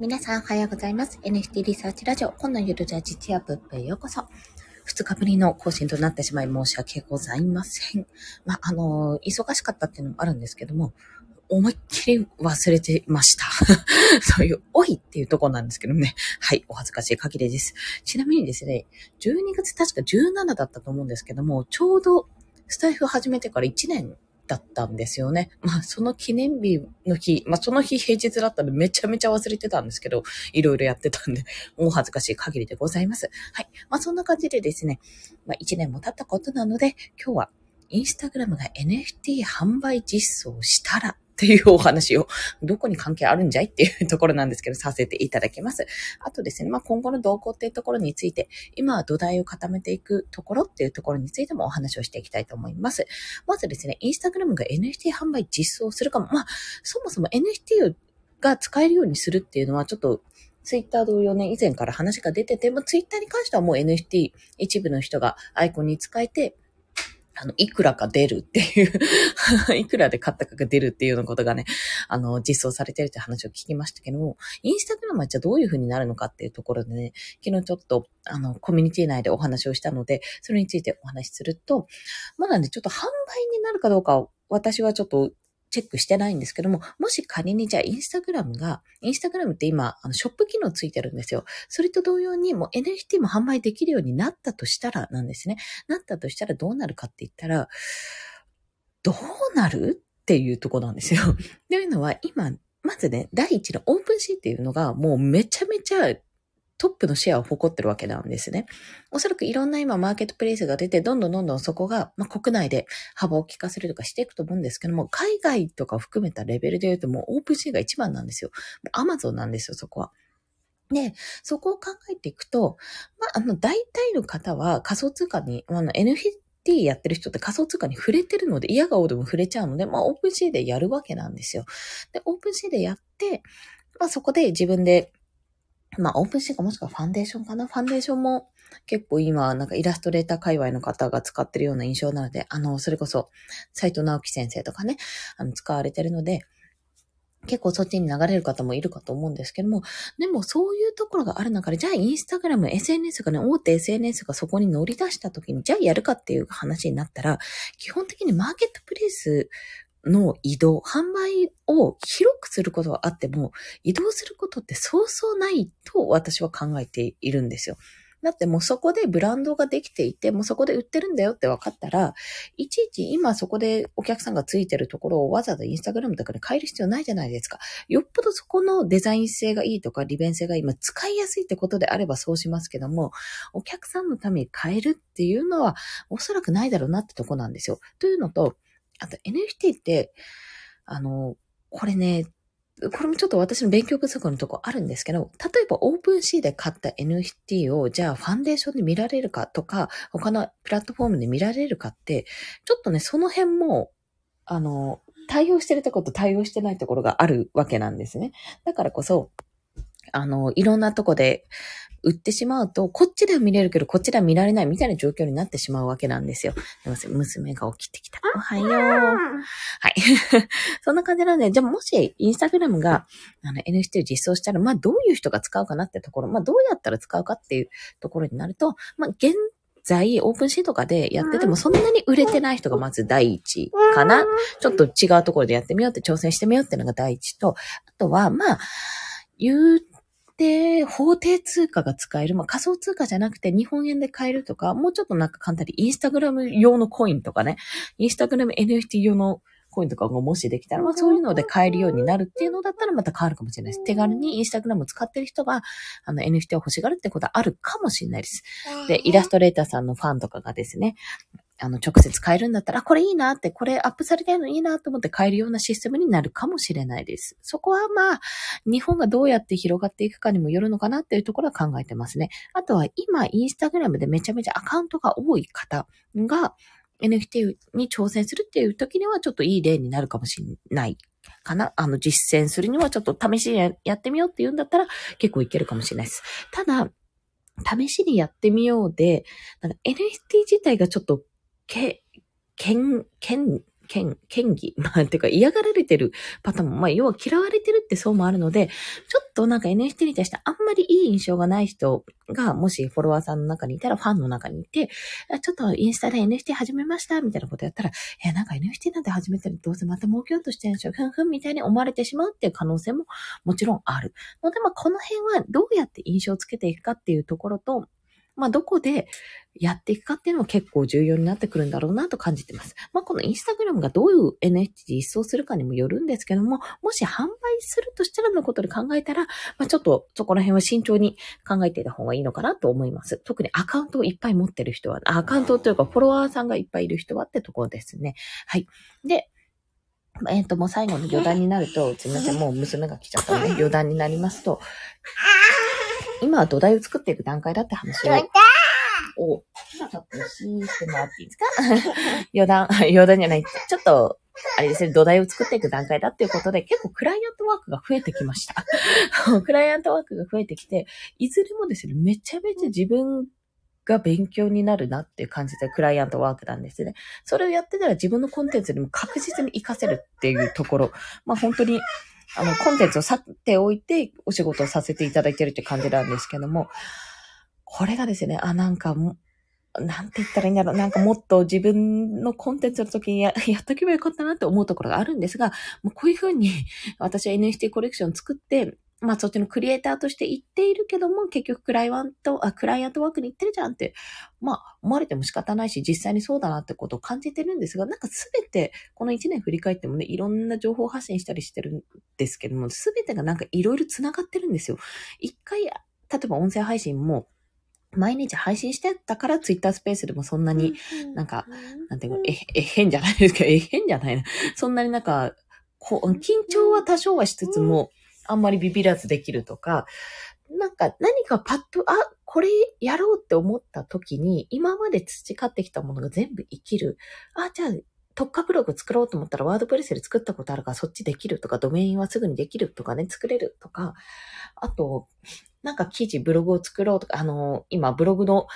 皆さんおはようございます。NFT リサーチラジオ、今のゆるじゃ実やぶっぺへようこそ。二日ぶりの更新となってしまい申し訳ございません。まあ、あの、忙しかったっていうのもあるんですけども、思いっきり忘れてました。そういう、おいっていうとこなんですけどね。はい、お恥ずかしい限りです。ちなみにですね、12月確か17だったと思うんですけども、ちょうどスタイフ始めてから1年だったんですよね。まあ、その記念日の日、まあ、その日平日だったんでめちゃめちゃ忘れてたんですけど、いろいろやってたんで、もう恥ずかしい限りでございます。はい。まあ、そんな感じでですね、まあ、1年も経ったことなので、今日はインスタグラムが NFT 販売実装したらっていうお話を、どこに関係あるんじゃいっていうところなんですけど、させていただきます。あとですね、まあ、今後の動向っていうところについて、今は土台を固めていくところっていうところについてもお話をしていきたいと思います。まずですね、インスタグラムが NFT 販売実装するかも、まあ、そもそも NFT が使えるようにするっていうのはちょっとツイッター同様ね、以前から話が出てて、もツイッターに関してはもう NFT 一部の人がアイコンに使えて、あの、いくらか出るっていう いくらで買ったかが出るっていうようなことがね、あの、実装されてるって話を聞きましたけども、インスタグラムはじゃあどういう風になるのかっていうところでね、昨日ちょっと、あの、コミュニティ内でお話をしたので、それについてお話しすると、まだね、ちょっと販売になるかどうか私はちょっとチェックしてないんですけども、もし仮にじゃあインスタグラムが、インスタグラムって今、あのショップ機能ついてるんですよ。それと同様にもう NFT も販売できるようになったとしたらなんですね。なったとしたらどうなるかって言ったら、どうなるっていうとこなんですよ。というのは今、まずね、第一のオープンシーっていうのがもうめちゃめちゃトップのシェアを誇ってるわけなんですね。おそらくいろんな今マーケットプレイスが出て、どんどんどんどんそこが、まあ、国内で幅を利かせるとかしていくと思うんですけども、海外とかを含めたレベルで言うともう OpenSea が一番なんですよ。アマゾンなんですよ、そこは。で、そこを考えていくと、まあ、あの、大体の方は仮想通貨に、あの、NFT やってる人って仮想通貨に触れてるので、嫌が応でも触れちゃうので、まあ、 OpenSea でやるわけなんですよ。で、 OpenSea でやって、まあ、そこで自分でまあ、オープンシーかもしくはファンデーションかな？ファンデーションも結構今、なんかイラストレーター界隈の方が使ってるような印象なので、あの、それこそ、斎藤直樹先生とかね、あの、使われてるので、結構そっちに流れる方もいるかと思うんですけども、でもそういうところがある中で、じゃあインスタグラム、SNS がね、大手 SNS がそこに乗り出した時に、じゃあやるかっていう話になったら、基本的にマーケットプレイスの移動、販売を広くすることはあっても、移動することってそうそうないと私は考えているんですよ。だってもうそこでブランドができていて、もうそこで売ってるんだよって分かったら、いちいち今そこでお客さんがついてるところをわざわざインスタグラムとかで変える必要ないじゃないですか。よっぽどそこのデザイン性がいいとか利便性が今使いやすいってことであればそうしますけども、お客さんのために変えるっていうのはおそらくないだろうなってとこなんですよ。というのと、あと NFT って、あの、これね、これもちょっと私の勉強不足のとこあるんですけど、例えばオープンシーで買った NFT をじゃあファンデーションで見られるかとか、他のプラットフォームで見られるかって、ちょっとね、その辺も、あの、対応してるとこと対応してないところがあるわけなんですね。だからこそ、あの、いろんなとこで、売ってしまうと、こっちでは見れるけど、こっちでは見られないみたいな状況になってしまうわけなんですよ。すいません、娘が起きてきた。おはよう。はい。そんな感じなんで、じゃあもし、インスタグラムが、あの、NFT を実装したら、まあ、どういう人が使うかなってところ、まあ、どうやったら使うかっていうところになると、まあ、現在、オープンシーとかでやってても、そんなに売れてない人がまず第一かな。ちょっと違うところでやってみようって挑戦してみようっていうのが第一と、あとは、まあ、言うで、法定通貨が使える。まあ、仮想通貨じゃなくて日本円で買えるとか、もうちょっとなんか簡単にインスタグラム用のコインとかね、インスタグラム NFT 用のコインとかがもしできたら、まあそういうので買えるようになるっていうのだったらまた変わるかもしれないです。手軽にインスタグラムを使ってる人が、あの NFT を欲しがるってことはあるかもしれないです。で、イラストレーターさんのファンとかがですね、あの、直接買えるんだったら、これいいなって、これアップされてるのいいなと思って買えるようなシステムになるかもしれないです。そこはまあ、日本がどうやって広がっていくかにもよるのかなっていうところは考えてますね。あとは今、インスタグラムでめちゃめちゃアカウントが多い方が、NFT に挑戦するっていう時にはちょっといい例になるかもしれないかな。あの、実践するにはちょっと試しにやってみようって言うんだったら結構いけるかもしれないです。ただ、試しにやってみようで、NFT 自体がちょっとけ、けん、けん、権、権疑、まあ、てか嫌がられてるパターンも、まあ、要は嫌われてるって層もあるので、ちょっとなんか NFT に対してあんまりいい印象がない人が、もしフォロワーさんの中にいたら、ファンの中にいて、ちょっとインスタで NFT 始めました、みたいなことやったら、え、なんか NFT なんて始めたらどうせまた儲けようとしてるんでしょ、ふんふんみたいに思われてしまうっていう可能性ももちろんある。ので、まあ、この辺はどうやって印象をつけていくかっていうところと、まあ、どこでやっていくかっていうのも結構重要になってくるんだろうなと感じてます。まあ、このインスタグラムがどういう NFT 実装するかにもよるんですけども、もし販売するとしたらのことで考えたら、まあ、ちょっとそこら辺は慎重に考えていた方がいいのかなと思います。特にアカウントをいっぱい持ってる人は、アカウントというかフォロワーさんがいっぱいいる人はってところですね。はい。で、えっ、ー、と、もう最後の余談になると、すみません、もう娘が来ちゃったので、余談になりますと、今は土台を作っていく段階だって話をを、ちょっとシーしてもらっていいですか？余談、余談じゃない。ちょっと、あれですね、土台を作っていく段階だっていうことで、結構クライアントワークが増えてきました。クライアントワークが増えてきて、いずれもですね、めちゃめちゃ自分が勉強になるなっていう感じでクライアントワークなんですね。それをやってたら自分のコンテンツにも確実に活かせるっていうところ。まあ本当に、あの、コンテンツを去っておいてお仕事をさせていただいてるって感じなんですけども、これがですね、あ、なんかも、なんて言ったらいいんだろう。なんかもっと自分のコンテンツの時にや やっとけばよかったなって思うところがあるんですが、もうこういうふうに私は NFT コレクション作って、まあそっちのクリエイターとして言っているけども、結局クライアント、あ、クライアントワークに行ってるじゃんって、まあ思われても仕方ないし、実際にそうだなってことを感じてるんですが、なんかすべて、この1年振り返ってもね、いろんな情報発信したりしてるんですけども、すべてがなんかいろいろ繋がってるんですよ。一回、例えば音声配信も、毎日配信してたからツイッタースペースでもそんなになんか、なんていうの、え、え、変じゃないですか、え、変じゃないな。そんなになんか、こう、緊張は多少はしつつも、あんまりビビらずできるとか、なんか何かパッと、あ、これやろうって思った時に、今まで培ってきたものが全部生きる。あ、じゃあ、特化ブログ作ろうと思ったらワードプレスで作ったことあるからそっちできるとか、ドメインはすぐにできるとかね、作れるとか、あと、なんか記事、ブログを作ろうとか、あの、今ブログの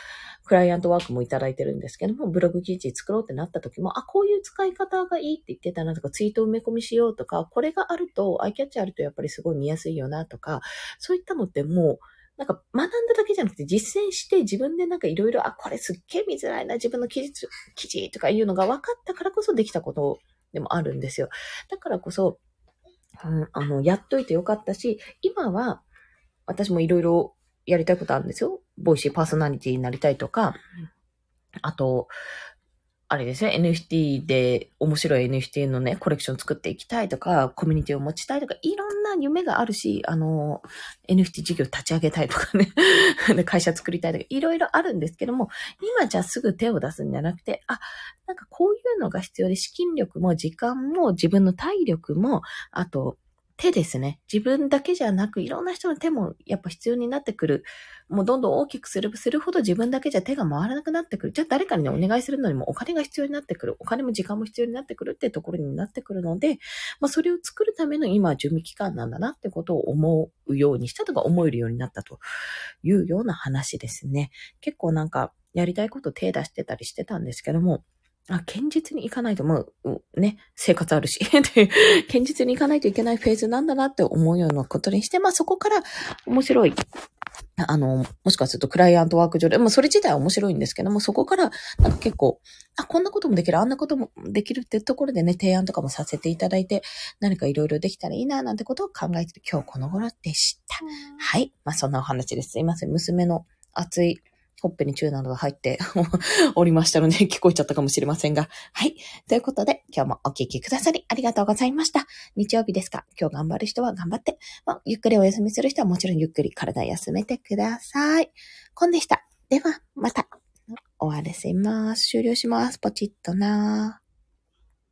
クライアントワークもいただいてるんですけども、ブログ記事作ろうってなった時も、あ、こういう使い方がいいって言ってたなとか、ツイート埋め込みしようとか、これがあると、アイキャッチあるとやっぱりすごい見やすいよなとか、そういったのってもう、なんか学んだだけじゃなくて実践して自分でなんかいろいろ、あ、これすっげえ見づらいな、自分の記事、記事とかいうのが分かったからこそできたことでもあるんですよ。だからこそ、うん、あの、やっといてよかったし、今は私もいろいろやりたいことあるんですよ。ボイシーパーソナリティになりたいとか、あと、あれですね、NFT で面白い NFT のね、コレクション作っていきたいとか、コミュニティを持ちたいとか、いろんな夢があるし、あの、NFT 事業立ち上げたいとかね、会社作りたいとか、いろいろあるんですけども、今じゃすぐ手を出すんじゃなくて、あ、なんかこういうのが必要で、資金力も時間も自分の体力も、あと、手ですね。自分だけじゃなく、いろんな人の手もやっぱ必要になってくる。もうどんどん大きくするするほど自分だけじゃ手が回らなくなってくる。じゃあ誰かにね、お願いするのにもお金が必要になってくる。お金も時間も必要になってくるってところになってくるので、まあそれを作るための今準備期間なんだなってことを思うようにしたとか思えるようになったというような話ですね。結構なんかやりたいこと手出してたりしてたんですけども、あ、堅実に行かないと、もう、ね、生活あるし、で、堅実に行かないといけないフェーズなんだなって思うようなことにして、まあそこから面白い、あの、もしかするとクライアントワーク上で、まあそれ自体は面白いんですけども、そこから、なんか結構、あ、こんなこともできる、あんなこともできるってところでね、提案とかもさせていただいて、何かいろいろできたらいいな、なんてことを考えてる今日この頃でした。はい。まあそんなお話です。すいません。娘の熱いほっぺにチューなどが入って おりましたので、聞こえちゃったかもしれませんが。はい。ということで、今日もお聴きくださりありがとうございました。日曜日ですか？今日頑張る人は頑張って、まあ、ゆっくりお休みする人はもちろんゆっくり体休めてください。コンでした。では、また。終わらせます。終了します。ポチッとな